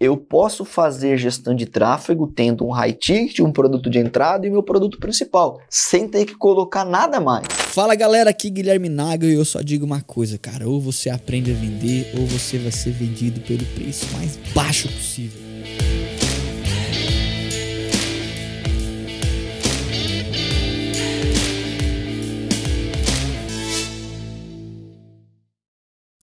eu posso fazer gestão de tráfego tendo um high ticket, um produto de entrada e meu produto principal, sem ter que colocar nada mais. Fala galera, aqui Guilherme Naga e eu só digo uma coisa, cara, ou você aprende a vender ou você vai ser vendido pelo preço mais baixo possível.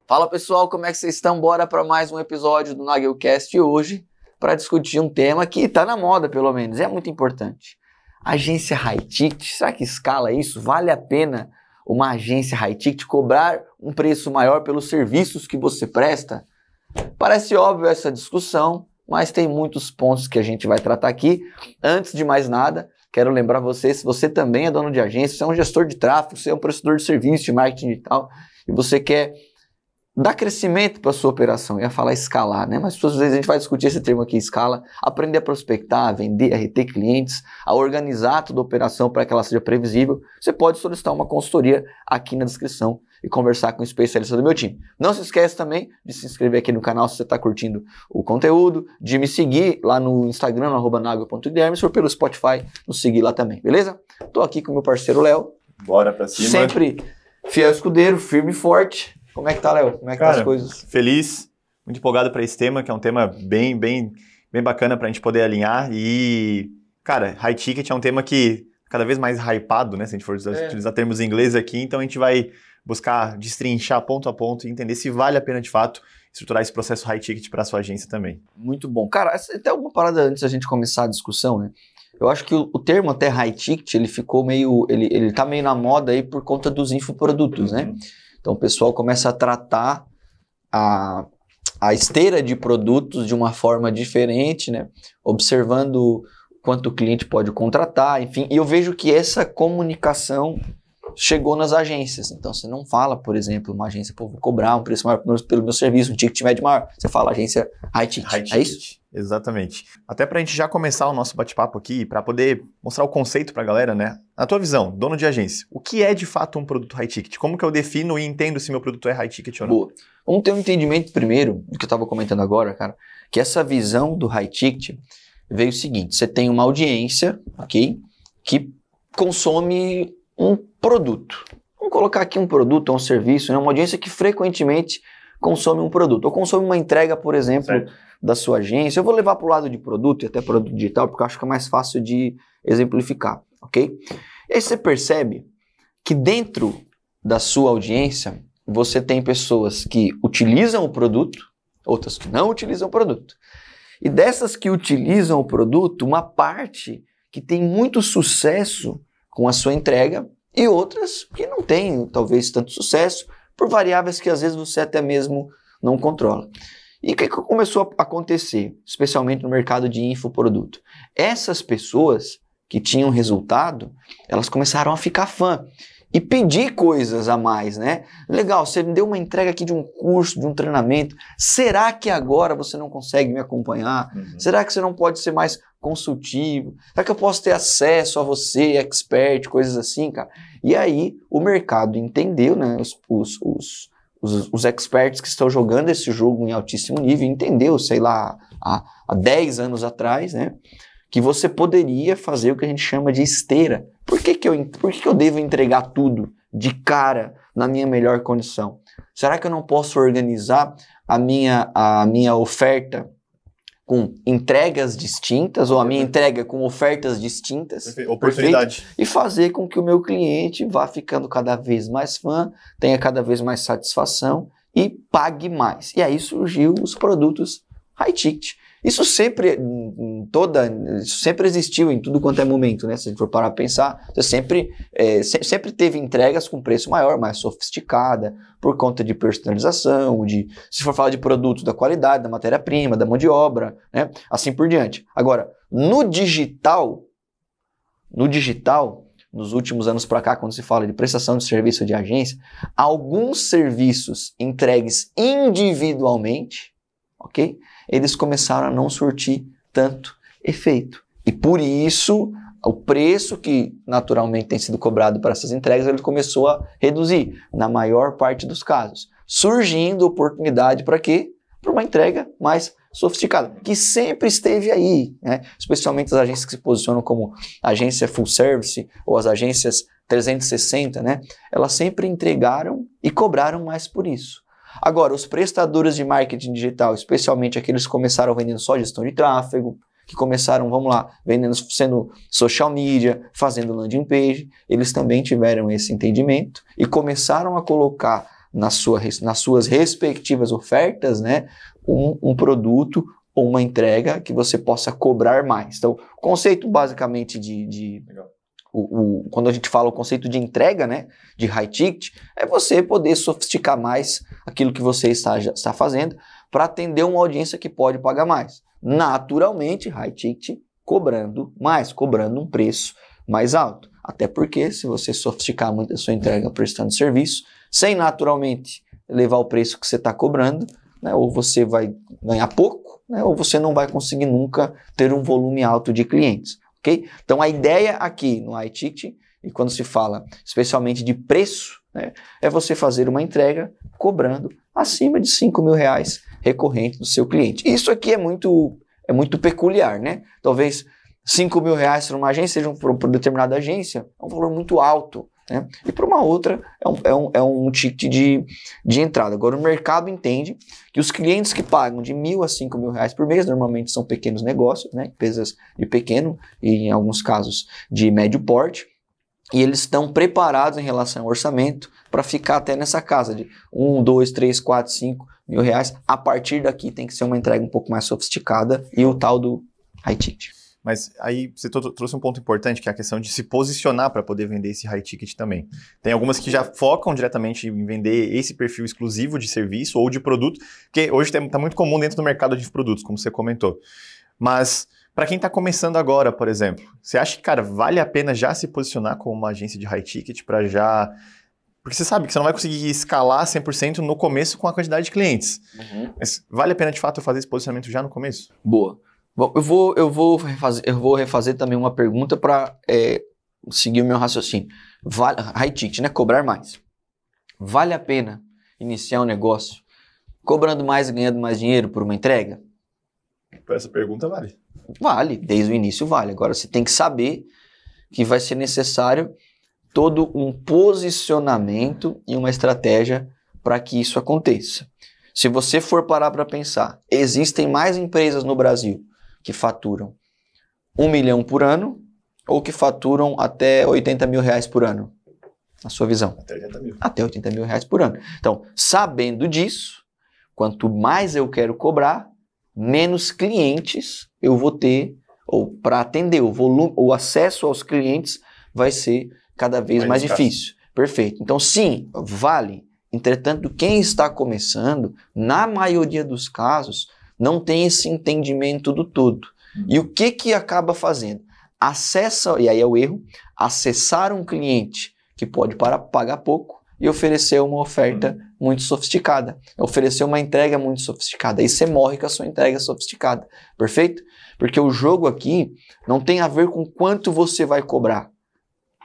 Fala pessoal, como é que vocês estão? Bora para mais um episódio do Nagelcast hoje para discutir um tema que está na moda, pelo menos, é muito importante. Agência high ticket, será que escala isso? Vale a pena uma agência high ticket cobrar um preço maior pelos serviços que você presta? Parece óbvio essa discussão, mas tem muitos pontos que a gente vai tratar aqui. Antes de mais nada, quero lembrar você, se você também é dono de agência, você é um gestor de tráfego, você é um prestador de serviço de marketing digital e você quer dar crescimento para sua operação. Eu ia falar escalar, né? Mas às vezes a gente vai discutir esse termo aqui, escala, aprender a prospectar, a vender, a reter clientes, a organizar toda a operação para que ela seja previsível. Você pode solicitar uma consultoria aqui na descrição e conversar com o especialista do meu time. Não se esqueça também de se inscrever aqui no canal se você está curtindo o conteúdo, de me seguir lá no Instagram, no arroba se for pelo Spotify, nos seguir lá também, beleza? Estou aqui com o meu parceiro Léo. Bora pra cima. Sempre fiel escudeiro, firme e forte. Como é que tá, Léo? Como é que Cara, tá as coisas? Feliz, muito empolgado para esse tema, que é um tema bem, bem, bem bacana para a gente poder alinhar. E, cara, high ticket é um tema que cada vez mais hypado, né? Se a gente for é. utilizar termos em inglês aqui, então a gente vai buscar destrinchar ponto a ponto e entender se vale a pena de fato estruturar esse processo high ticket para a sua agência também. Muito bom. Cara, até uma parada antes da gente começar a discussão, né? Eu acho que o, o, termo até high ticket, ele ficou meio, ele, ele tá meio na moda aí por conta dos infoprodutos, né? uhum. né? Então o pessoal começa a tratar a, a esteira de produtos de uma forma diferente, né? Observando quanto o cliente pode contratar, enfim. E eu vejo que essa comunicação chegou nas agências. Então você não fala, por exemplo, uma agência, pô, vou cobrar um preço maior pelo meu serviço, um ticket médio maior. Você fala agência high ticket. High ticket. É isso? Exatamente. Até para a gente já começar o nosso bate-papo aqui, para poder mostrar o conceito para a galera, né? Na tua visão, dono de agência, o que é de fato um produto high ticket? Como que eu defino e entendo se meu produto é high ticket ou não? Boa. Vamos ter um entendimento primeiro, do que eu estava comentando agora, cara, que essa visão do high ticket veio o seguinte: você tem uma audiência, ok? Que consome um produto. Vamos colocar aqui um produto um serviço, né? uma audiência que frequentemente consome um produto, ou consome uma entrega, por exemplo. Certo da sua agência. Eu vou levar para o lado de produto e até produto digital, porque eu acho que é mais fácil de exemplificar, ok? E aí você percebe que dentro da sua audiência, você tem pessoas que utilizam o produto, outras que não utilizam o produto. E dessas que utilizam o produto, uma parte que tem muito sucesso com a sua entrega e outras que não têm talvez tanto sucesso por variáveis que às vezes você até mesmo não controla. E o que, que começou a acontecer, especialmente no mercado de infoproduto? Essas pessoas que tinham resultado, elas começaram a ficar fã e pedir coisas a mais, né? Legal, você me deu uma entrega aqui de um curso, de um treinamento. Será que agora você não consegue me acompanhar? Uhum. Será que você não pode ser mais consultivo? Será que eu posso ter acesso a você, expert, coisas assim, cara? E aí o mercado entendeu, né? Os, os, os os, os experts que estão jogando esse jogo em altíssimo nível, entendeu, sei lá, há, há 10 anos atrás, né? Que você poderia fazer o que a gente chama de esteira. Por que, que, eu, por que, que eu devo entregar tudo de cara na minha melhor condição? Será que eu não posso organizar a minha, a minha oferta com entregas distintas ou a minha entrega com ofertas distintas. Perfeito. Oportunidade. Perfeito? E fazer com que o meu cliente vá ficando cada vez mais fã, tenha cada vez mais satisfação e pague mais. E aí surgiu os produtos high ticket. Isso sempre, em toda, isso sempre existiu em tudo quanto é momento, né? Se a gente for parar para pensar, você sempre, é, sempre teve entregas com preço maior, mais sofisticada, por conta de personalização, de, se for falar de produtos, da qualidade, da matéria-prima, da mão de obra, né? Assim por diante. Agora, no digital, no digital, nos últimos anos para cá, quando se fala de prestação de serviço de agência, alguns serviços entregues individualmente, ok? Eles começaram a não surtir tanto efeito. E por isso, o preço que naturalmente tem sido cobrado para essas entregas, ele começou a reduzir, na maior parte dos casos. Surgindo oportunidade para quê? Para uma entrega mais sofisticada, que sempre esteve aí, né? especialmente as agências que se posicionam como agência full service ou as agências 360, né? Elas sempre entregaram e cobraram mais por isso. Agora, os prestadores de marketing digital, especialmente aqueles que começaram vendendo só gestão de tráfego, que começaram, vamos lá, vendendo, sendo social media, fazendo landing page, eles também tiveram esse entendimento e começaram a colocar na sua, nas suas respectivas ofertas, né, um, um produto ou uma entrega que você possa cobrar mais. Então, conceito basicamente de, de o, o, quando a gente fala o conceito de entrega, né, de high ticket, é você poder sofisticar mais aquilo que você está, está fazendo para atender uma audiência que pode pagar mais naturalmente, high ticket cobrando mais, cobrando um preço mais alto. Até porque, se você sofisticar muito a sua entrega prestando serviço, sem naturalmente levar o preço que você está cobrando, né, ou você vai ganhar pouco, né, ou você não vai conseguir nunca ter um volume alto de clientes. Ok? Então, a ideia aqui no high ticket, e quando se fala especialmente de preço, né, é você fazer uma entrega cobrando acima de 5 mil reais recorrente do seu cliente. Isso aqui é muito, é muito peculiar, né? Talvez 5 mil reais para uma agência, seja para uma determinada agência, é um valor muito alto. Né? E para uma outra é um, é um, é um ticket de, de entrada. Agora, o mercado entende que os clientes que pagam de mil a cinco mil reais por mês normalmente são pequenos negócios, né? empresas de pequeno e, em alguns casos, de médio porte, e eles estão preparados em relação ao orçamento para ficar até nessa casa de um, dois, três, quatro, cinco mil reais. A partir daqui tem que ser uma entrega um pouco mais sofisticada e o tal do high ticket. Mas aí você trouxe um ponto importante, que é a questão de se posicionar para poder vender esse high ticket também. Tem algumas que já focam diretamente em vender esse perfil exclusivo de serviço ou de produto, que hoje está muito comum dentro do mercado de produtos, como você comentou. Mas para quem está começando agora, por exemplo, você acha que, cara, vale a pena já se posicionar como uma agência de high ticket para já porque você sabe que você não vai conseguir escalar 100% no começo com a quantidade de clientes. Uhum. Mas vale a pena, de fato, fazer esse posicionamento já no começo? Boa. Bom, eu vou, eu vou, refazer, eu vou refazer também uma pergunta para é, seguir o meu raciocínio. Vale, high ticket, né? Cobrar mais. Vale a pena iniciar um negócio cobrando mais e ganhando mais dinheiro por uma entrega? Para essa pergunta, vale. Vale, desde o início vale. Agora você tem que saber que vai ser necessário todo um posicionamento e uma estratégia para que isso aconteça. Se você for parar para pensar, existem mais empresas no Brasil que faturam um milhão por ano ou que faturam até 80 mil reais por ano? Na sua visão? Até 80 mil. Até 80 mil reais por ano. Então, sabendo disso, quanto mais eu quero cobrar, menos clientes eu vou ter, ou para atender o volume, o acesso aos clientes vai ser cada vez mais, mais difícil. Perfeito. Então, sim, vale. Entretanto, quem está começando, na maioria dos casos, não tem esse entendimento do todo. Uhum. E o que que acaba fazendo? Acessa, e aí é o erro, acessar um cliente que pode para, pagar pouco e oferecer uma oferta uhum. muito sofisticada, oferecer uma entrega muito sofisticada. Aí você morre com a sua entrega sofisticada, perfeito? Porque o jogo aqui não tem a ver com quanto você vai cobrar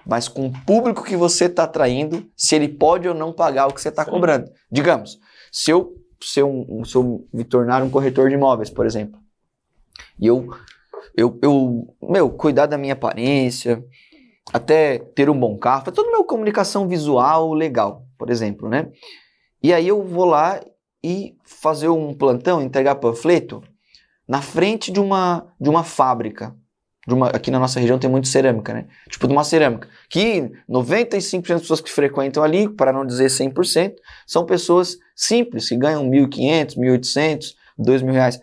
mas com o público que você está atraindo, se ele pode ou não pagar o que você está cobrando. Digamos, se eu, se, eu, se eu me tornar um corretor de imóveis, por exemplo, e eu, eu, eu, meu, cuidar da minha aparência, até ter um bom carro, toda a minha comunicação visual legal, por exemplo, né? E aí eu vou lá e fazer um plantão, entregar panfleto na frente de uma, de uma fábrica uma, aqui na nossa região tem muito cerâmica, né? Tipo de uma cerâmica. Que 95% das pessoas que frequentam ali, para não dizer 100%, são pessoas simples, que ganham 1.500, 1.800, 2.000 reais.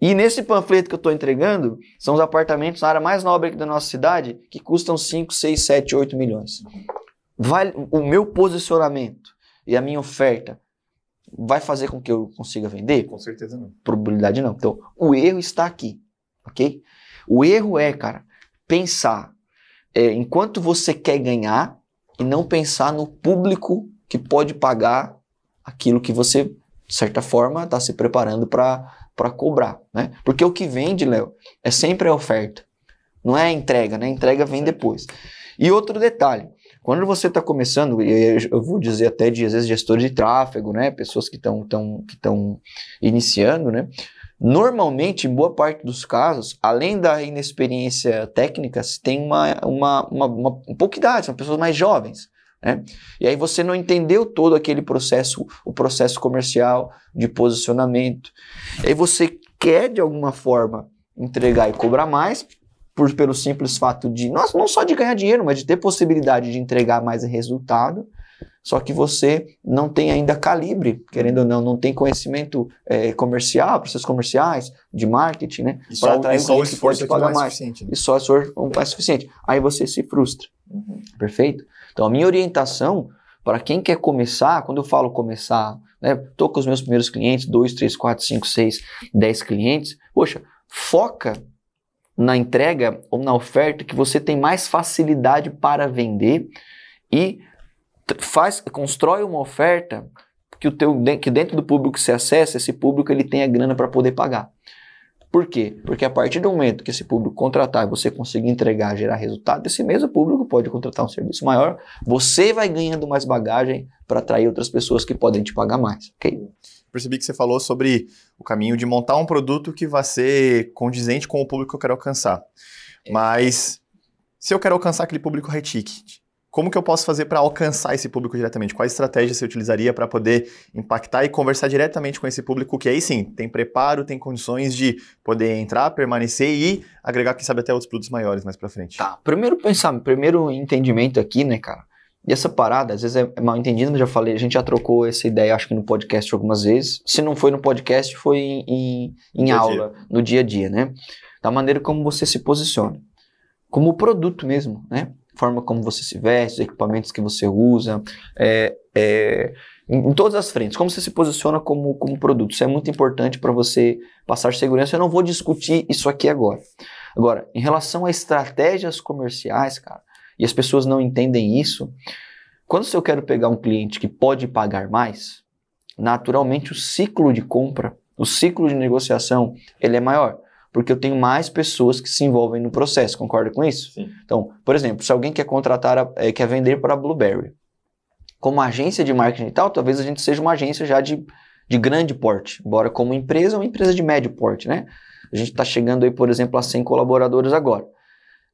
E nesse panfleto que eu estou entregando, são os apartamentos na área mais nobre aqui da nossa cidade, que custam 5, 6, 7, 8 milhões. Vai, o meu posicionamento e a minha oferta vai fazer com que eu consiga vender? Com certeza não. Probabilidade não. Então, o erro está aqui, ok? O erro é, cara, pensar é, enquanto você quer ganhar e não pensar no público que pode pagar aquilo que você, de certa forma, está se preparando para cobrar, né? Porque o que vende, Léo, é sempre a oferta. Não é a entrega, né? A entrega vem depois. E outro detalhe, quando você está começando, eu vou dizer até de às vezes gestores de tráfego, né? Pessoas que estão que estão iniciando, né? Normalmente, em boa parte dos casos, além da inexperiência técnica, se tem uma, uma, uma, uma, um de idade, são pessoas mais jovens. Né? E aí você não entendeu todo aquele processo, o processo comercial de posicionamento. E aí você quer, de alguma forma, entregar e cobrar mais, por, pelo simples fato de, nossa, não só de ganhar dinheiro, mas de ter possibilidade de entregar mais resultado. Só que você não tem ainda calibre, querendo ou não, não tem conhecimento é, comercial, processos comerciais, de marketing, né? E só, e só o esforço não é suficiente. Né? E só o esforço não é suficiente. Aí você se frustra. Uhum. Perfeito? Então, a minha orientação para quem quer começar, quando eu falo começar, né? Tô com os meus primeiros clientes, 2, 3, 4, 5, 6, 10 clientes. Poxa, foca na entrega ou na oferta que você tem mais facilidade para vender e faz, constrói uma oferta que, o teu, que dentro do público você acessa, esse público ele tem a grana para poder pagar. Por quê? Porque a partir do momento que esse público contratar e você conseguir entregar, gerar resultado, esse mesmo público pode contratar um serviço maior, você vai ganhando mais bagagem para atrair outras pessoas que podem te pagar mais, ok? Percebi que você falou sobre o caminho de montar um produto que vai ser condizente com o público que eu quero alcançar. É. Mas se eu quero alcançar aquele público high ticket, como que eu posso fazer para alcançar esse público diretamente? Quais estratégias você utilizaria para poder impactar e conversar diretamente com esse público que aí sim tem preparo, tem condições de poder entrar, permanecer e agregar, quem sabe, até outros produtos maiores mais para frente? Tá, primeiro pensar, primeiro entendimento aqui, né, cara? E essa parada, às vezes é mal entendida, mas já falei, a gente já trocou essa ideia, acho que no podcast algumas vezes. Se não foi no podcast, foi em, em, em aula, dia. no dia a dia, né? Da maneira como você se posiciona. Como produto mesmo, né? forma como você se veste, os equipamentos que você usa, é, é, em, em, todas as frentes, como você se posiciona como, como produto. Isso é muito importante para você passar segurança. Eu não vou discutir isso aqui agora. Agora, em relação a estratégias comerciais, cara, e as pessoas não entendem isso, quando eu quero pegar um cliente que pode pagar mais, naturalmente o ciclo de compra, o ciclo de negociação, ele é maior porque eu tenho mais pessoas que se envolvem no processo, concorda com isso? Sim. Então, por exemplo, se alguém quer contratar, é, quer vender para a Blueberry, como agência de marketing e tal, talvez a gente seja uma agência já de, de grande porte, embora como empresa, uma empresa de médio porte, né? A gente está chegando aí, por exemplo, a 100 colaboradores agora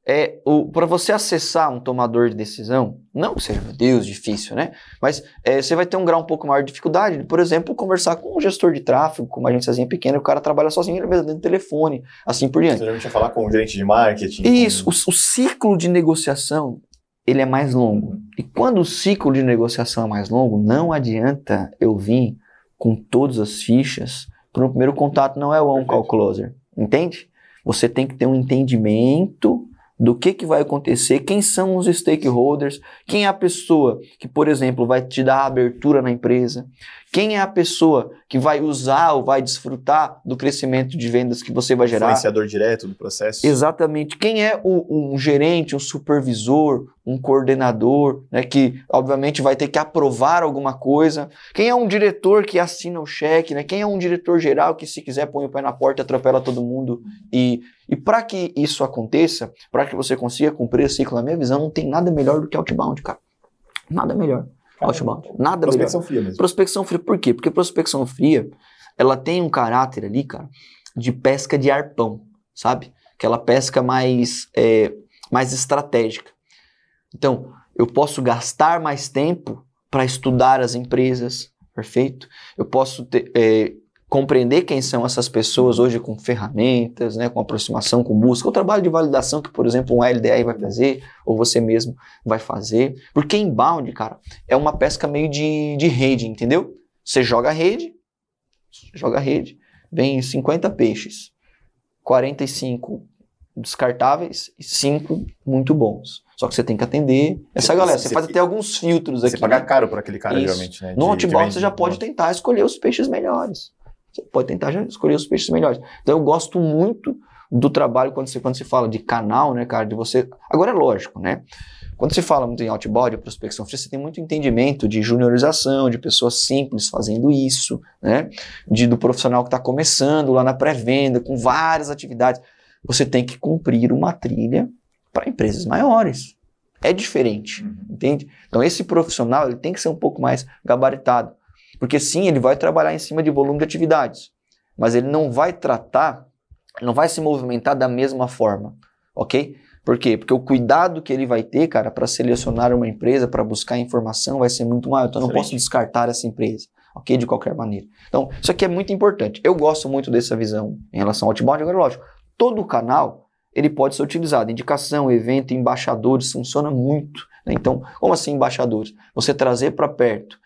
é para você acessar um tomador de decisão, não que seja, meu Deus, difícil, né? Mas é, você vai ter um grau um pouco maior de dificuldade, por exemplo, conversar com um gestor de tráfego, com uma agênciazinha pequena, o cara trabalha sozinho, ele mesmo dentro do telefone, assim por diante. Você geralmente vai falar com um gerente de marketing. Isso, com... o, o ciclo de negociação, ele é mais longo. E quando o ciclo de negociação é mais longo, não adianta eu vir com todas as fichas, para o primeiro contato não é o on-call closer, entende? Você tem que ter um entendimento do que, que vai acontecer, quem são os stakeholders, quem é a pessoa que, por exemplo, vai te dar abertura na empresa, quem é a pessoa que vai usar ou vai desfrutar do crescimento de vendas que você vai gerar? Influenciador direto do processo. Exatamente. Quem é o, um gerente, um supervisor, um coordenador, né, que obviamente vai ter que aprovar alguma coisa? Quem é um diretor que assina o cheque? Né? Quem é um diretor geral que, se quiser, põe o pé na porta, atropela todo mundo? E, e para que isso aconteça, para que você consiga cumprir esse ciclo, na minha visão, não tem nada melhor do que outbound, cara. Nada melhor. Outbound. Nada prospecção melhor. fria mesmo. Prospecção fria. Por quê? Porque prospecção fria, ela tem um caráter ali, cara, de pesca de arpão, sabe? Aquela pesca mais, é, mais estratégica. Então, eu posso gastar mais tempo para estudar as empresas, perfeito? Eu posso ter, é, compreender quem são essas pessoas hoje com ferramentas, né, com aproximação, com busca, o trabalho de validação que, por exemplo, um LDR vai fazer, ou você mesmo vai fazer. Porque inbound, cara, é uma pesca meio de, de rede, entendeu? Você joga a rede, joga a rede, vem 50 peixes, 45 descartáveis e 5 muito bons. Só que você tem que atender essa você, galera. Você, você faz até alguns filtros aqui. Você paga caro para aquele cara, Isso. geralmente, né? No outbound você já pode tentar escolher os peixes melhores. Você pode tentar já escolher os peixes melhores. Então eu gosto muito do trabalho quando você, quando se fala de canal, né, cara, de você. Agora é lógico, né? Quando se fala muito em outbound, prospecção fria, você tem muito entendimento de juniorização, de pessoas simples fazendo isso, né? De, do profissional que está começando lá na pré-venda, com várias atividades. Você tem que cumprir uma trilha para empresas maiores. É diferente, uhum. entende? Então esse profissional ele tem que ser um pouco mais gabaritado. Porque sim, ele vai trabalhar em cima de volume de atividades. mas ele não vai tratar, não vai se movimentar da mesma forma, ok? Por quê? Porque o cuidado que ele vai ter, cara, para selecionar uma empresa, para buscar informação, vai ser muito maior. Então, eu não posso descartar essa empresa, ok? De qualquer maneira. Então, isso aqui é muito importante. Eu gosto muito dessa visão em relação ao outbound. Agora, lógico, todo canal ele pode ser utilizado. Indicação, evento, embaixadores, funciona muito. Né? Então, como assim embaixadores? Você trazer para perto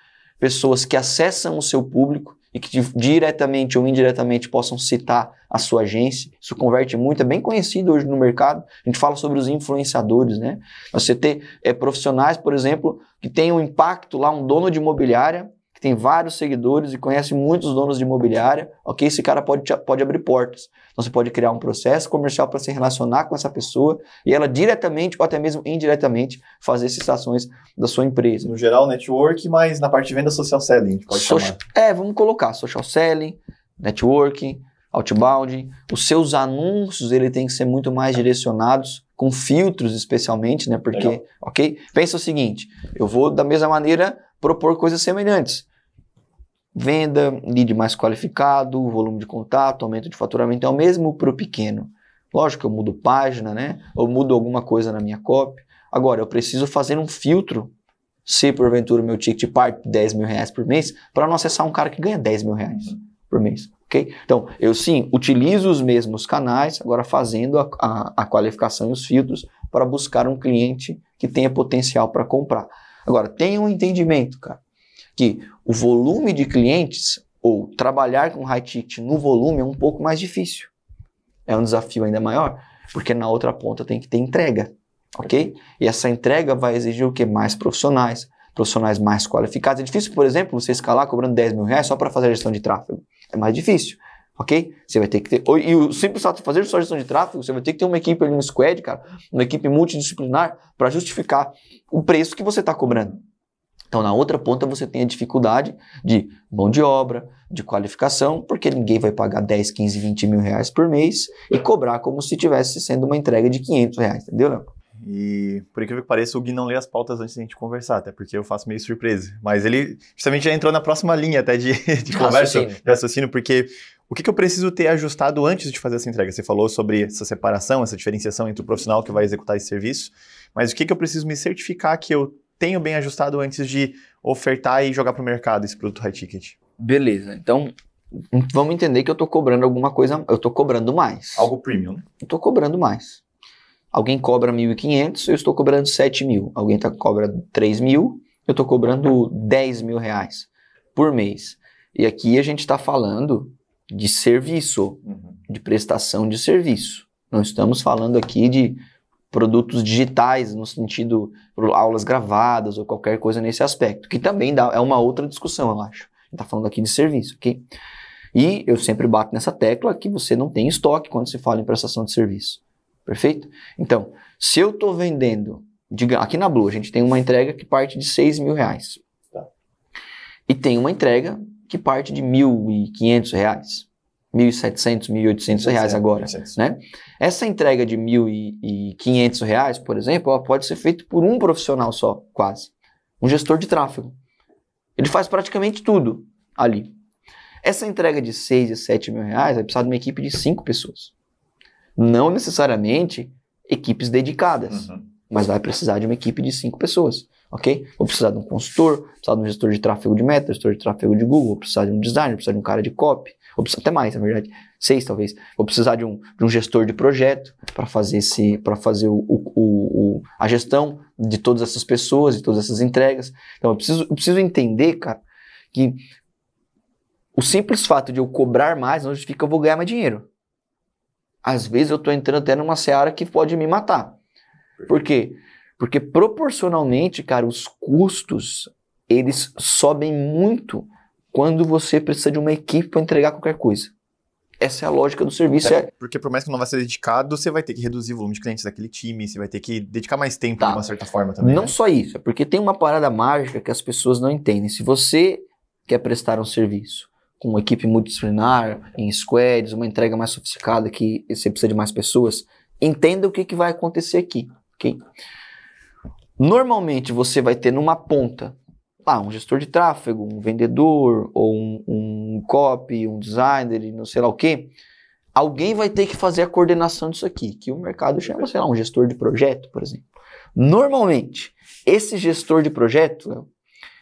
pessoas que acessam o seu público e que diretamente ou indiretamente possam citar a sua agência. Isso converte muito, é bem conhecido hoje no mercado. A gente fala sobre os influenciadores, né? Você ter é, profissionais, por exemplo, que têm um impacto lá, um dono de imobiliária, tem vários seguidores e conhece muitos donos de imobiliária, ok? Esse cara pode, pode abrir portas. Então você pode criar um processo comercial para se relacionar com essa pessoa e ela diretamente ou até mesmo indiretamente fazer citações da sua empresa. No geral, network, mas na parte de venda social selling, pode social, chamar. É, vamos colocar social selling, networking, outbound. Os seus anúncios ele tem que ser muito mais direcionados com filtros especialmente, né? Porque, Legal. ok? Pensa o seguinte, eu vou da mesma maneira propor coisas semelhantes venda, lead mais qualificado, volume de contato, aumento de faturamento é o mesmo para o pequeno. Lógico que eu mudo página, né? Ou mudo alguma coisa na minha copy. Agora, eu preciso fazer um filtro, se porventura meu ticket parte de 10 mil reais por mês, para não acessar um cara que ganha 10 mil reais por mês. ok? Então, eu sim utilizo os mesmos canais, agora fazendo a, a, a qualificação e os filtros para buscar um cliente que tenha potencial para comprar. Agora, tenha um entendimento, cara que o volume de clientes ou trabalhar com high ticket no volume é um pouco mais difícil. É um desafio ainda maior, porque na outra ponta tem que ter entrega, ok? E essa entrega vai exigir o que? Mais profissionais, profissionais mais qualificados. É difícil, por exemplo, você escalar cobrando 10 mil reais só para fazer a gestão de tráfego. É mais difícil, ok? Você vai ter que ter. E o simples fato de fazer só gestão de tráfego, você vai ter que ter uma equipe ali no squad, cara, uma equipe multidisciplinar para justificar o preço que você está cobrando. Então, na outra ponta, você tem a dificuldade de mão de obra, de qualificação, porque ninguém vai pagar 10, 15, 20 mil reais por mês e cobrar como se tivesse sendo uma entrega de 500 reais, entendeu, Léo? E por incrível que pareça, o Gui não lê as pautas antes da gente conversar, até porque eu faço meio surpresa. Mas ele justamente já entrou na próxima linha até de, de conversa, raciocínio. de raciocínio, porque o que, que, eu preciso ter ajustado antes de fazer essa entrega? Você falou sobre essa separação, essa diferenciação entre o profissional que vai executar esse serviço, mas o que, que eu preciso me certificar que eu tenho bem ajustado antes de ofertar e jogar para o mercado esse produto high ticket. Beleza. Então, vamos entender que eu estou cobrando alguma coisa, eu estou cobrando mais. Algo premium? Eu estou cobrando mais. Alguém cobra 1.500, eu estou cobrando 7 mil. Alguém tá, cobra 3 mil, eu estou cobrando 10 mil reais por mês. E aqui a gente está falando de serviço, uhum. de prestação de serviço. Não estamos falando aqui de produtos digitais, no sentido aulas gravadas ou qualquer coisa nesse aspecto, que também dá, é uma outra discussão, eu acho. A gente está falando aqui de serviço, ok? E eu sempre bato nessa tecla que você não tem estoque quando se fala em prestação de serviço. Perfeito? Então, se eu estou vendendo, diga, aqui na Blue a gente tem uma entrega que parte de 6 mil reais. Tá. E tem uma entrega que parte de 1.500 reais. 1.700, 1.800 reais agora, né? Essa entrega de 1.500 reais, por exemplo, pode ser feita por um profissional só, quase. Um gestor de tráfego. Ele faz praticamente tudo ali. Essa entrega de 6 e 7 mil reais vai precisar de uma equipe de 5 pessoas. Não necessariamente equipes dedicadas, uhum. mas vai precisar de uma equipe de 5 pessoas ok? Vou precisar de um consultor, vou precisar de um gestor de tráfego de meta, gestor de tráfego de Google, vou precisar de um designer, vou precisar de um cara de copy, vou precisar até mais, na verdade, seis talvez. Vou precisar de um, de um gestor de projeto para fazer esse, fazer o, o, o, a gestão de todas essas pessoas, de todas essas entregas. Então eu preciso, eu preciso entender, cara, que o simples fato de eu cobrar mais não justifica eu vou ganhar mais dinheiro. Às vezes eu estou entrando até numa seara que pode me matar. Por quê? Porque proporcionalmente, cara, os custos eles sobem muito quando você precisa de uma equipe para entregar qualquer coisa. Essa é a lógica do serviço. É, porque por mais que não vai ser dedicado, você vai ter que reduzir o volume de clientes daquele time, você vai ter que dedicar mais tempo tá. de uma certa forma também. Não né? só isso, é porque tem uma parada mágica que as pessoas não entendem. Se você quer prestar um serviço com uma equipe multidisciplinar, em squads, uma entrega mais sofisticada que você precisa de mais pessoas, entenda o que, que vai acontecer aqui, ok? Normalmente você vai ter numa ponta ah, um gestor de tráfego, um vendedor, ou um, um copy, um designer, não sei lá o quê, alguém vai ter que fazer a coordenação disso aqui, que o mercado chama, sei lá, um gestor de projeto, por exemplo. Normalmente, esse gestor de projeto,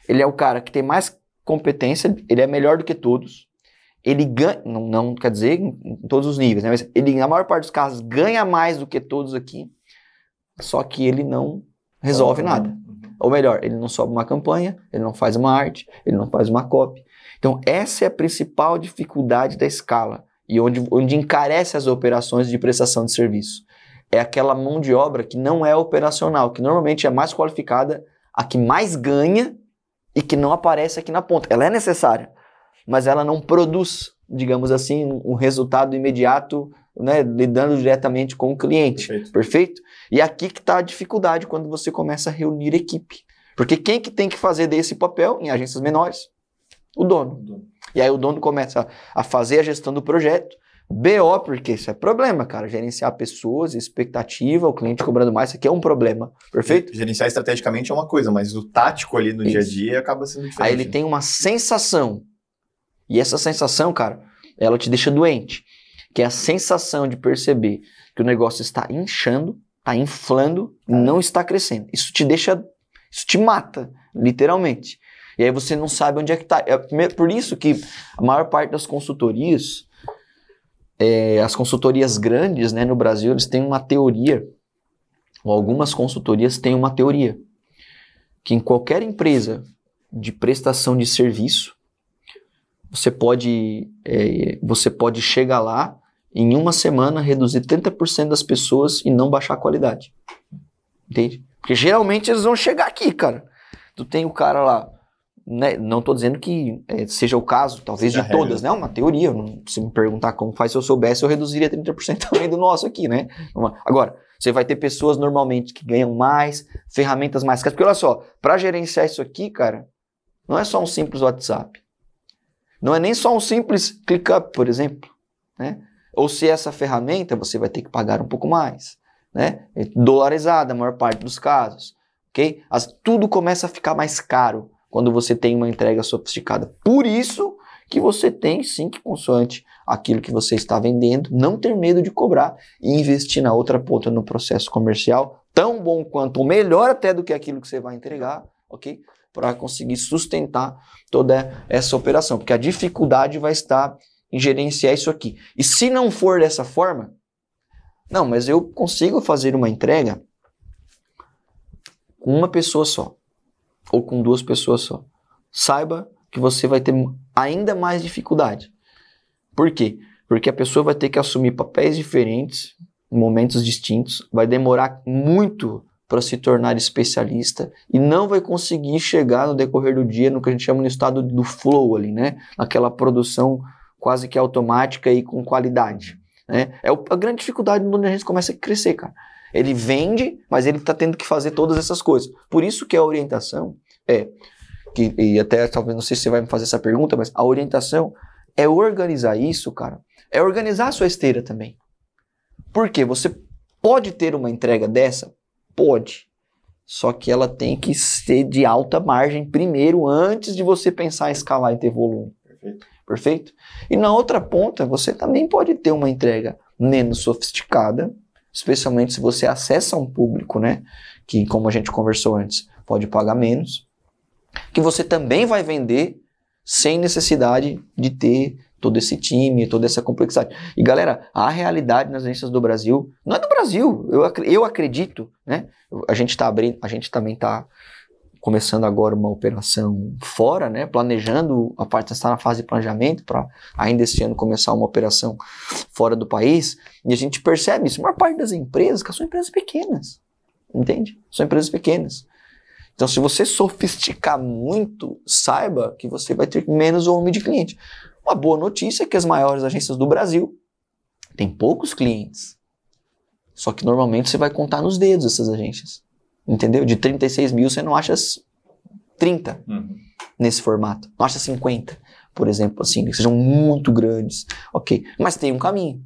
ele é o cara que tem mais competência, ele é melhor do que todos, ele ganha, não, não quer dizer em, todos os níveis, né? mas ele, na maior parte dos casos, ganha mais do que todos aqui, só que ele não resolve nada. Ou melhor, ele não sobe uma campanha, ele não faz uma arte, ele não faz uma copy. Então, essa é a principal dificuldade da escala e onde, onde encarece as operações de prestação de serviço. É aquela mão de obra que não é operacional, que normalmente é mais qualificada, a que mais ganha e que não aparece aqui na ponta. Ela é necessária, mas ela não produz, digamos assim, um resultado imediato, né, lidando diretamente com o cliente. Perfeito. Perfeito? E aqui que está a dificuldade quando você começa a reunir equipe. Porque quem que tem que fazer desse papel em agências menores? O dono. O dono. E aí o dono começa a fazer a gestão do projeto. BO, porque isso é problema, cara. Gerenciar pessoas, expectativa, o cliente cobrando mais, isso aqui é um problema. Perfeito? Gerenciar estrategicamente é uma coisa, mas o tático ali no isso. dia a dia acaba sendo diferente. Aí ele tem uma sensação. E essa sensação, cara, ela te deixa doente. Que é a sensação de perceber que o negócio está inchando, está inflando, não está crescendo. Isso te deixa. Isso te mata, literalmente. E aí você não sabe onde é que está. É por isso que a maior parte das consultorias, é, as consultorias grandes né, no Brasil, eles têm uma teoria, ou algumas consultorias têm uma teoria, que em qualquer empresa de prestação de serviço, você pode, é, você pode chegar lá em uma semana reduzir 30% das pessoas e não baixar a qualidade. Entende? Porque geralmente eles vão chegar aqui, cara. Tu tem o cara lá, né, não estou dizendo que é, seja o caso, talvez seja de todas, né? É uma teoria. Se me perguntar como faz, se eu soubesse, eu reduziria 30% também do nosso aqui, né? Agora, você vai ter pessoas normalmente que ganham mais, ferramentas mais caras. Porque olha só, para gerenciar isso aqui, cara, não é só um simples WhatsApp. Não é nem só um simples ClickUp, por exemplo, né? Ou se essa ferramenta, você vai ter que pagar um pouco mais, né? É dolarizada a maior parte dos casos, ok? As, tudo começa a ficar mais caro quando você tem uma entrega sofisticada. Por isso que você tem sim que consoante aquilo que você está vendendo, não ter medo de cobrar e investir na outra ponta no processo comercial, tão bom quanto, ou melhor até do que aquilo que você vai entregar, ok? Para conseguir sustentar toda essa operação, porque a dificuldade vai estar em gerenciar isso aqui. E se não for dessa forma, não, mas eu consigo fazer uma entrega com uma pessoa só ou com duas pessoas só. Saiba que você vai ter ainda mais dificuldade. Por quê? Porque a pessoa vai ter que assumir papéis diferentes, momentos distintos, vai demorar muito para se tornar especialista e não vai conseguir chegar no decorrer do dia no que a gente chama no estado do flow ali, né? Aquela produção quase que automática e com qualidade. Né? É a grande dificuldade onde a gente começa a crescer, cara. Ele vende, mas ele está tendo que fazer todas essas coisas. Por isso que a orientação é, que, e até talvez não sei se você vai me fazer essa pergunta, mas a orientação é organizar isso, cara. É organizar a sua esteira também. Porque você pode ter uma entrega dessa? Pode. Só que ela tem que ser de alta margem primeiro, antes de você pensar em escalar e ter volume. Perfeito. Perfeito? E na outra ponta, você também pode ter uma entrega menos sofisticada, especialmente se você acessa um público, né? Que, como a gente conversou antes, pode pagar menos, que você também vai vender sem necessidade de ter todo esse time, toda essa complexidade. E galera, a realidade nas agências do Brasil, não é do Brasil, eu, eu acredito, né? A gente tá abrindo, a gente também tá começando agora uma operação fora, né? Planejando, a parte está na fase de planejamento para ainda esse ano começar uma operação fora do país. E a gente percebe isso. A maior parte das empresas, que são empresas pequenas, entende? São empresas pequenas. Então, se você sofisticar muito, saiba que você vai ter menos volume de cliente. Uma boa notícia é que as maiores agências do Brasil têm poucos clientes. Só que normalmente você vai contar nos dedos essas agências. Entendeu? De 36 mil você não acha 30 uhum. nesse formato. Não acha 50, por exemplo, assim, que sejam muito grandes. Ok. Mas tem um caminho.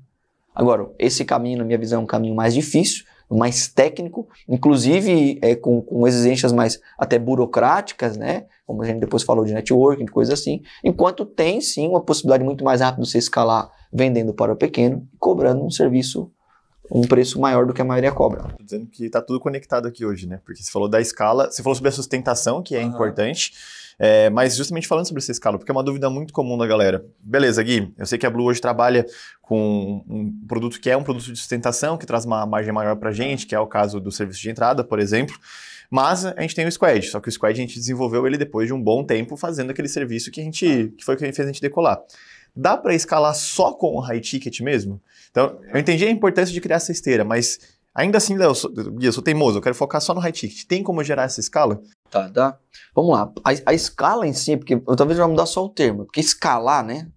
Agora, esse caminho, na minha visão, é um caminho mais difícil, mais técnico, inclusive é, com, com exigências mais até burocráticas, né? Como a gente depois falou de networking, de coisa assim. Enquanto tem sim uma possibilidade muito mais rápida de você escalar vendendo para o pequeno, cobrando um serviço um preço maior do que a maioria cobra. Tô dizendo que está tudo conectado aqui hoje, né? Porque você falou da escala, você falou sobre a sustentação, que é uhum. importante, é, mas justamente falando sobre essa escala, porque é uma dúvida muito comum da galera. Beleza, Gui, eu sei que a Blue hoje trabalha com um produto que é um produto de sustentação, que traz uma margem maior para a gente, que é o caso do serviço de entrada, por exemplo. Mas a gente tem o Squad, só que o Squad a gente desenvolveu ele depois de um bom tempo fazendo aquele serviço que a gente que foi o que fez a gente decolar. Dá para escalar só com o high ticket mesmo? Então, eu entendi a importância de criar essa esteira, mas ainda assim, Léo, eu, sou, teimoso, eu quero focar só no high ticket. Tem como gerar essa escala? Tá, dá. Vamos lá. A, a escala em si, porque eu talvez vai mudar só o termo, porque escalar, né?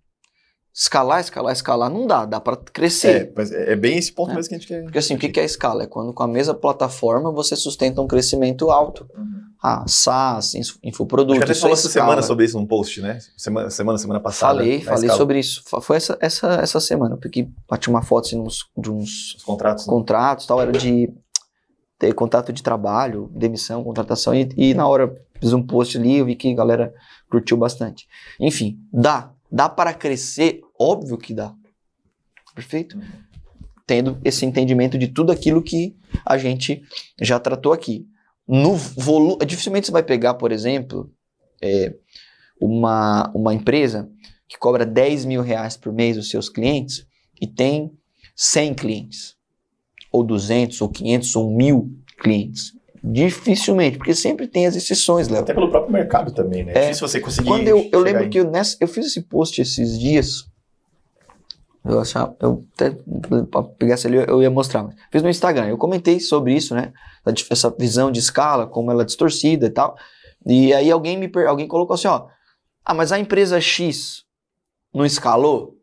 Escalar, escalar, escalar, não dá, dá para crescer. É, mas é bem esse ponto é. mesmo que a gente quer. Porque assim, o que é a escala? É quando com a mesma plataforma você sustenta um crescimento alto. Uhum. Ah, SaaS, infoproduto. Acho que falou essa semana sobre isso num post, né? Semana, semana, semana passada. Falei, falei escala. sobre isso. Foi essa, essa, essa semana, porque bati uma foto assim, uns, de uns Os contratos, né? contratos tal, era de ter contrato de trabalho, demissão, contratação, e, e na hora fiz um post ali, eu vi que a galera curtiu bastante. Enfim, dá. Dá para crescer? Óbvio que dá. Perfeito? Tendo esse entendimento de tudo aquilo que a gente já tratou aqui no volume. Dificilmente você vai pegar, por exemplo, é, uma, uma empresa que cobra 10 mil reais por mês os seus clientes e tem 100 clientes, ou 200, ou 500, ou 1000 clientes. Dificilmente, porque sempre tem as exceções, Léo. Até pelo próprio mercado também, né? É, difícil você conseguir. Quando eu, eu lembro que eu, nessa, eu fiz esse post esses dias. Eu achava, eu até pegasse ali, eu ia mostrar. Fiz no Instagram. Eu comentei sobre isso, né? essa visão de escala, como ela é distorcida e tal. E aí alguém me alguém colocou assim, ó, ah, mas a empresa X não escalou?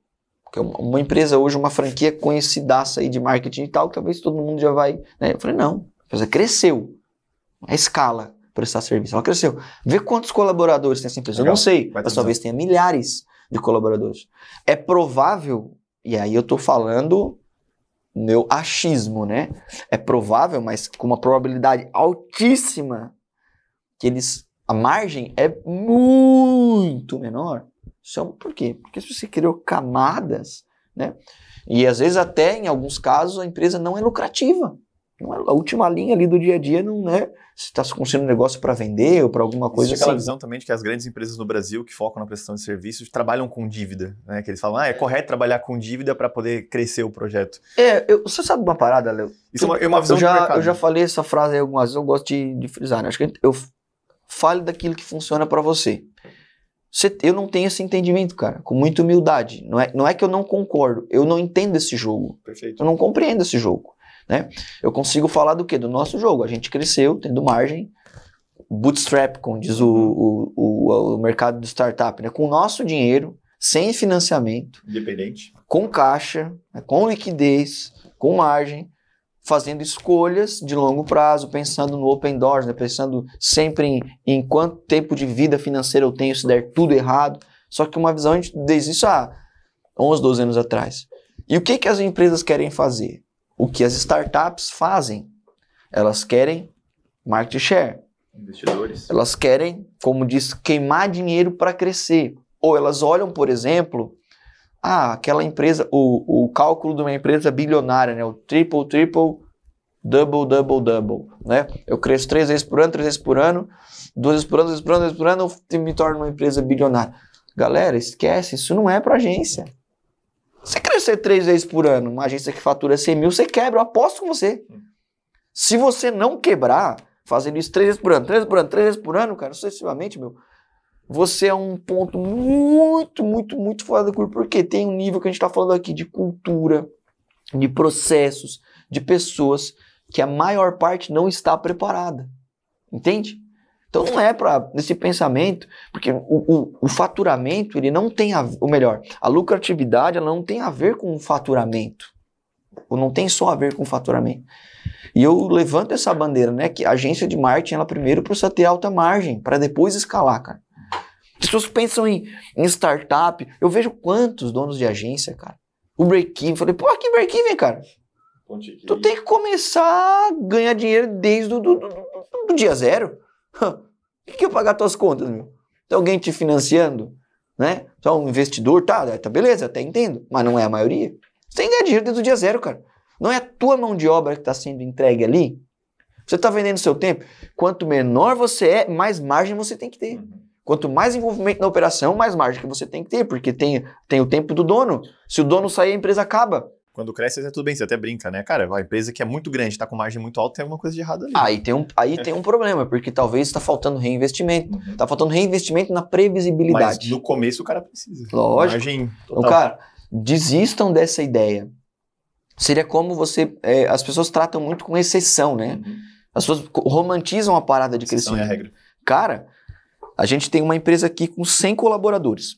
Porque uma empresa hoje, uma franquia conhecidaça aí de marketing e tal, que talvez todo mundo já vai, né? Eu falei, não, a empresa cresceu. A escala prestar serviço, ela cresceu. Vê quantos colaboradores tem essa empresa. Legal. Eu não sei, mas talvez tenha milhares de colaboradores. É provável, e aí eu tô falando meu achismo, né? É provável, mas com uma probabilidade altíssima, que eles a margem é muito menor. Isso é, por quê? Porque você criou camadas, né? E às vezes até em alguns casos a empresa não é lucrativa. Não é, a última linha ali do dia a dia não é se está construindo um negócio para vender ou para alguma coisa Existe assim. aquela visão também de que as grandes empresas no Brasil que focam na prestação de serviços trabalham com dívida, né? Que eles falam, ah, é correto trabalhar com dívida para poder crescer o projeto. É, eu, você sabe uma parada, Léo? Isso é uma, é uma visão eu já, eu já falei essa frase aí algumas vezes, eu gosto de, de frisar, né? Acho que eu fale daquilo que funciona para você. você. Eu não tenho esse entendimento, cara, com muita humildade. Não é, não é que eu não concordo, eu não entendo esse jogo. Perfeito. Eu não compreendo esse jogo. Né? Eu consigo falar do que? Do nosso jogo. A gente cresceu tendo margem, bootstrap, como diz o, o, o, o mercado de startup, né? com o nosso dinheiro, sem financiamento, independente, com caixa, né? com liquidez, com margem, fazendo escolhas de longo prazo, pensando no open doors, né? pensando sempre em, em quanto tempo de vida financeira eu tenho se der tudo errado. Só que uma visão, a gente desde isso há 11, 12 anos atrás. E o que, que as empresas querem fazer? O que as startups fazem. Elas querem market share. Investidores. Elas querem, como diz, queimar dinheiro para crescer. Ou elas olham, por exemplo, ah, aquela empresa, o, o cálculo de uma empresa bilionária, né? O triple, triple, double, double, double, né? Eu cresço três vezes por ano, três vezes por ano, duas vezes por ano, duas vezes por ano, duas vezes por ano, eu me torno uma empresa bilionária. Galera, esquece, isso não é para agência. Você crescer três vezes por ano, uma agência que fatura 100 mil, você quebra, eu aposto com você. Se você não quebrar, fazendo isso três vezes por ano, três vezes por ano, três vezes por ano, cara, sucessivamente, meu, você é um ponto muito, muito, muito fora da curva, porque tem um nível que a gente está falando aqui de cultura, de processos, de pessoas que a maior parte não está preparada. Entende? Então não é para nesse pensamento, porque o, o, o, faturamento ele não tem a, o melhor, a lucratividade ela não tem a ver com o faturamento, ou não tem só a ver com o faturamento. E eu levanto essa bandeira, né, que a agência de marketing ela primeiro precisa ter alta margem para depois escalar, cara. As pessoas pensam em, em startup, eu vejo quantos donos de agência, cara, o break-even, falei, pô, que break-even, cara? Tu tem que começar a ganhar dinheiro desde o do, do, do- do dia zero. O que é pagar tuas contas, meu? Tem alguém te financiando, né? Só um investidor, tá, tá beleza, até entendo, mas não é a maioria. Você tem que ganhar dinheiro desde o dia zero, cara. Não é a tua mão de obra que está sendo entregue ali. Você está vendendo seu tempo. Quanto menor você é, mais margem você tem que ter. Quanto mais envolvimento na operação, mais margem que você tem que ter, porque tem, tem o tempo do dono. Se o dono sair, a empresa acaba. Quando cresce, é tudo bem, você até brinca, né? Cara, a empresa que é muito grande, tá com margem muito alta, tem alguma coisa de errado ali. Aí tem um, aí tem um problema, porque talvez está faltando reinvestimento. Uhum. Está faltando reinvestimento na Mas previsibilidade. no começo o cara precisa. Lógico. Margem Então, total. cara, desistam dessa ideia. Seria como você. é, as pessoas tratam muito com exceção, né? Uhum. As pessoas romantizam a parada de Exceção é a crescimento. regra. Cara, a gente tem uma empresa aqui com 100 colaboradores.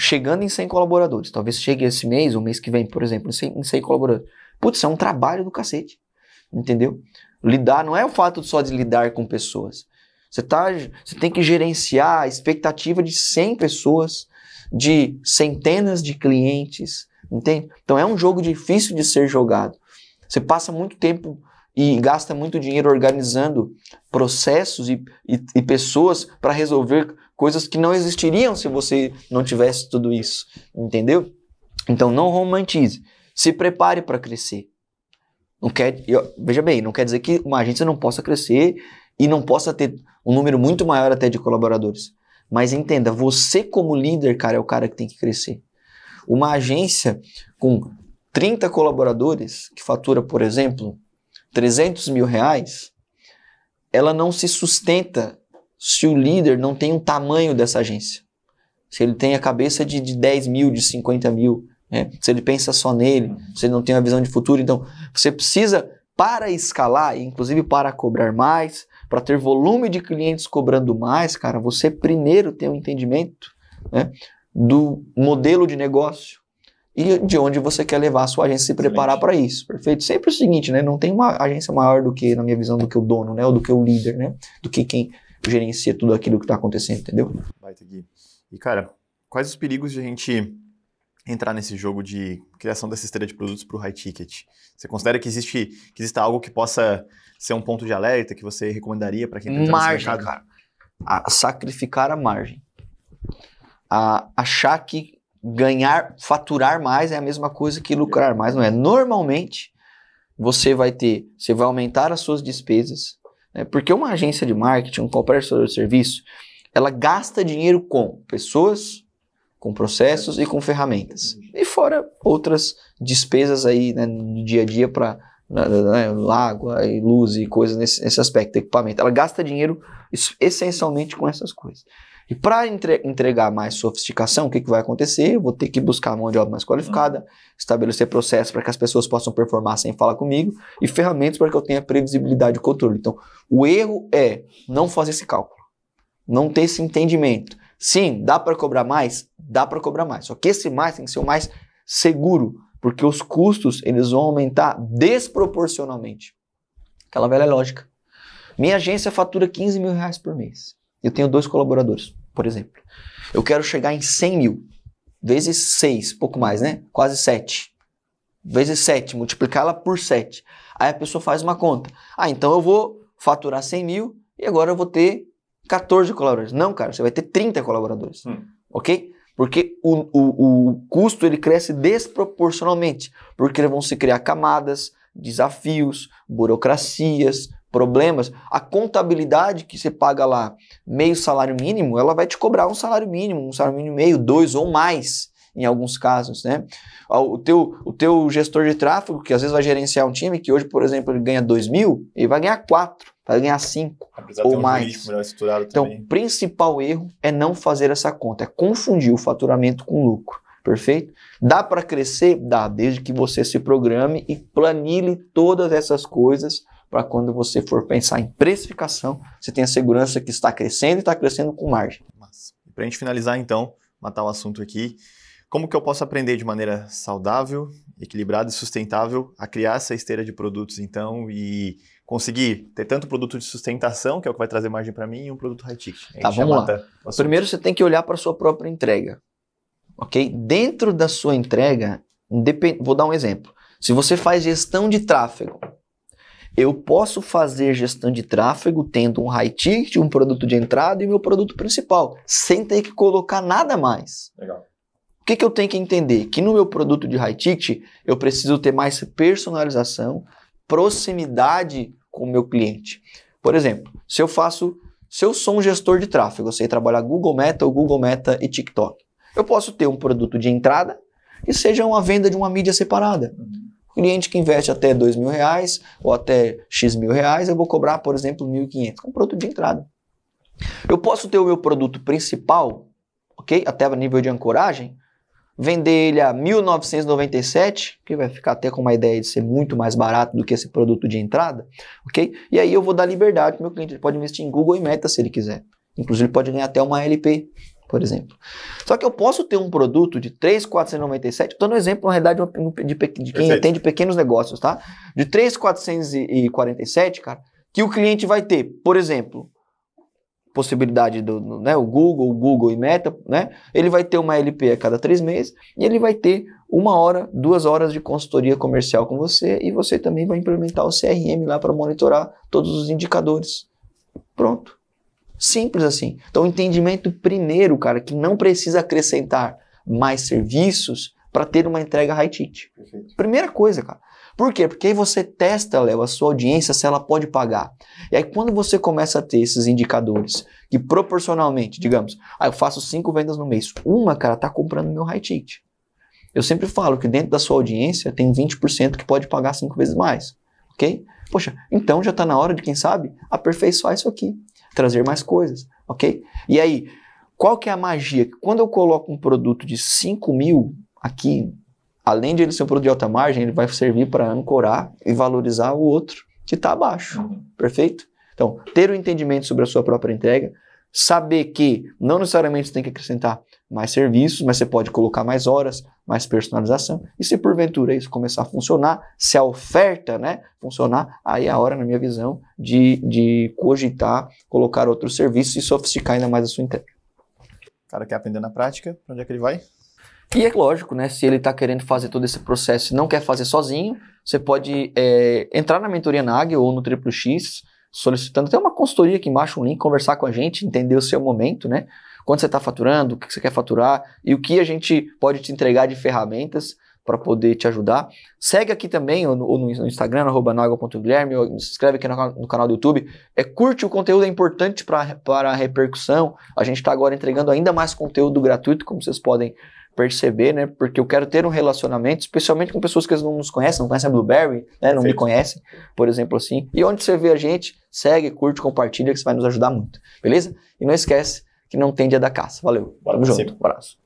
Chegando em 100 colaboradores. Talvez chegue esse mês, ou mês que vem, por exemplo, em 100, em 100 colaboradores. Putz, é um trabalho do cacete. Entendeu? Lidar não é o fato só de lidar com pessoas. Você, tá, você tem que gerenciar a expectativa de 100 pessoas, de centenas de clientes. Entende? Então é um jogo difícil de ser jogado. Você passa muito tempo e gasta muito dinheiro organizando processos e, e, e pessoas para resolver coisas que não existiriam se você não tivesse tudo isso, entendeu? Então não romantize, se prepare para crescer. Não quer, eu- veja bem, não quer dizer que uma agência não possa crescer e não possa ter um número muito maior até de colaboradores. Mas entenda, você como líder, cara, é o cara que tem que crescer. Uma agência com 30 colaboradores que fatura, por exemplo, 300 mil reais, ela não se sustenta se o líder não tem o tamanho dessa agência. Se ele tem a cabeça de, de 10 mil, de 50 mil, né? se ele pensa só nele, se ele não tem uma visão de futuro. Então, você precisa, para escalar, e inclusive para cobrar mais, para ter volume de clientes cobrando mais, cara, você primeiro tem um entendimento né, do modelo de negócio e de onde você quer levar a sua agência se preparar para isso, perfeito? Sempre o seguinte, né? Não tem uma agência maior do que, na minha visão, do que o dono, né? Ou do que o líder, né? Do que quem gerencia tudo aquilo que está acontecendo, entendeu? Gui. E, cara, quais os perigos de a gente entrar nesse jogo de criação dessa esteira de produtos para o high ticket? Você considera que existe que exista algo que possa ser um ponto de alerta que você recomendaria para quem está entrando nesse margem, mercado? cara. A sacrificar a margem. A achar que ganhar, faturar mais é a mesma coisa que lucrar mais, não é? Normalmente, você vai ter, você vai aumentar as suas despesas, né? porque uma agência de marketing, um prestador de serviço, ela gasta dinheiro com pessoas, com processos e com ferramentas. E fora outras despesas aí né, no dia a dia para né, água e luz e coisas nesse, nesse aspecto, equipamento. Ela gasta dinheiro es- essencialmente com essas coisas. E para entregar mais sofisticação, o que, que vai acontecer? Eu vou ter que buscar mão de obra mais qualificada, estabelecer processos para que as pessoas possam performar sem falar comigo e ferramentas para que eu tenha previsibilidade e controle. Então, o erro é não fazer esse cálculo, não ter esse entendimento. Sim, dá para cobrar mais? Dá para cobrar mais. Só que esse mais tem que ser o mais seguro, porque os custos eles vão aumentar desproporcionalmente. Aquela velha lógica. Minha agência fatura 15 mil reais por mês. Eu tenho dois colaboradores, por exemplo. Eu quero chegar em 100 mil, vezes 6, pouco mais, né? Quase 7. Vezes 7, multiplicar ela por 7. Aí a pessoa faz uma conta. Ah, então eu vou faturar 100 mil e agora eu vou ter 14 colaboradores. Não, cara, você vai ter 30 colaboradores. Hum. Ok? Porque o, o, o custo ele cresce desproporcionalmente. Porque vão se criar camadas, desafios, burocracias, problemas. A contabilidade que você paga lá, meio salário mínimo, ela vai te cobrar um salário mínimo, um salário mínimo e meio, dois ou mais, em alguns casos, né? O teu, o teu gestor de tráfego, que às vezes vai gerenciar um time, que hoje, por exemplo, ele ganha 2 mil, ele vai ganhar 4, vai ganhar 5. Apesar ou um mais. Então, o principal erro é não fazer essa conta, é confundir o faturamento com lucro. Perfeito? Dá para crescer? Dá, desde que você se programe e planilhe todas essas coisas para quando você for pensar em precificação, você tenha segurança que está crescendo e está crescendo com margem. E pra gente finalizar, então, matar o assunto aqui, como que eu posso aprender de maneira saudável, equilibrada e sustentável a criar essa esteira de produtos, então, e conseguir ter tanto produto de sustentação, que é o que vai trazer margem para mim, e um produto high ticket. A Tá, vamos lá. Primeiro você tem que olhar para a sua própria entrega. Ok? Dentro da sua entrega, vou dar um exemplo. Se você faz gestão de tráfego, eu posso fazer gestão de tráfego tendo um high ticket, um produto de entrada e meu produto principal, sem ter que colocar nada mais. Legal. O que, que eu tenho que entender? Que no meu produto de high ticket, eu preciso ter mais personalização, proximidade com o meu cliente. Por exemplo, se eu faço, se eu sou um gestor de tráfego, eu sei trabalhar Google Meta ou Google Meta e TikTok, eu posso ter um produto de entrada e seja uma venda de uma mídia separada. O cliente que investe até dois mil reais ou até X mil reais, eu vou cobrar, por exemplo, 1.500, um produto de entrada. Eu posso ter o meu produto principal, ok? Até a nível de ancoragem, vender ele a 1997, que vai ficar até com uma ideia de ser muito mais barato do que esse produto de entrada, ok? E aí eu vou dar liberdade para o meu cliente, ele pode investir em Google e Meta se ele quiser. Inclusive ele pode ganhar até uma LP, por exemplo. Só que eu posso ter um produto de 3,497, estou no exemplo, na realidade, de, de quem Perfeito. atende pequenos negócios, tá? De 3,447, cara, que o cliente vai ter, por exemplo, possibilidade do, né, o Google, o Google e Meta, né? Ele vai ter uma LP a cada três meses e ele vai ter uma hora, duas horas de consultoria comercial com você e você também vai implementar o CRM lá para monitorar todos os indicadores. Pronto. Simples assim. Então, o entendimento primeiro, cara, que não precisa acrescentar mais serviços para ter uma entrega high ticket. Perfeito. Primeira coisa, cara. Por quê? Porque aí você testa, Léo, a sua audiência se ela pode pagar. E aí quando você começa a ter esses indicadores que proporcionalmente, digamos, ah, eu faço cinco vendas no mês, uma, cara, tá comprando meu high ticket. Eu sempre falo que dentro da sua audiência tem 20% que pode pagar cinco vezes mais, ok? Poxa, então já está na hora de, quem sabe, aperfeiçoar isso aqui, trazer mais coisas, ok? E aí, qual que é a magia? Quando eu coloco um produto de 5 mil aqui além de ele ser um produto de alta margem, ele vai servir para ancorar e valorizar o outro que está abaixo. Uhum. Perfeito? Então, ter o um entendimento sobre a sua própria entrega, saber que não necessariamente você tem que acrescentar mais serviços, mas você pode colocar mais horas, mais personalização. E se porventura isso começar a funcionar, se a oferta né, funcionar, aí é a hora, na minha visão, de, de cogitar, colocar outros serviços e sofisticar ainda mais a sua entrega. O cara quer aprender na prática, para onde é que ele vai? E é lógico, né? Se ele está querendo fazer todo esse processo e não quer fazer sozinho, você pode é, entrar na mentoria NAG ou no Triplo X, solicitando até uma consultoria aqui embaixo, um link, conversar com a gente, entender o seu momento, né? Quanto você está faturando, o que você quer faturar e o que a gente pode te entregar de ferramentas para poder te ajudar. Segue aqui também ou no, Instagram, naga.guilherme, ou se inscreve aqui no, canal do YouTube. É, curte o conteúdo, é importante para a repercussão. A gente está agora entregando ainda mais conteúdo gratuito, como vocês podem perceber, né? Porque eu quero ter um relacionamento, especialmente com pessoas que não nos conhecem, não conhecem a Blueberry, né? Não me conhecem, por exemplo, assim. E onde você vê a gente, segue, curte, compartilha, que isso vai nos ajudar muito. Beleza? E não esquece que não tem dia da caça. Valeu. Bora Tamo junto. Um abraço.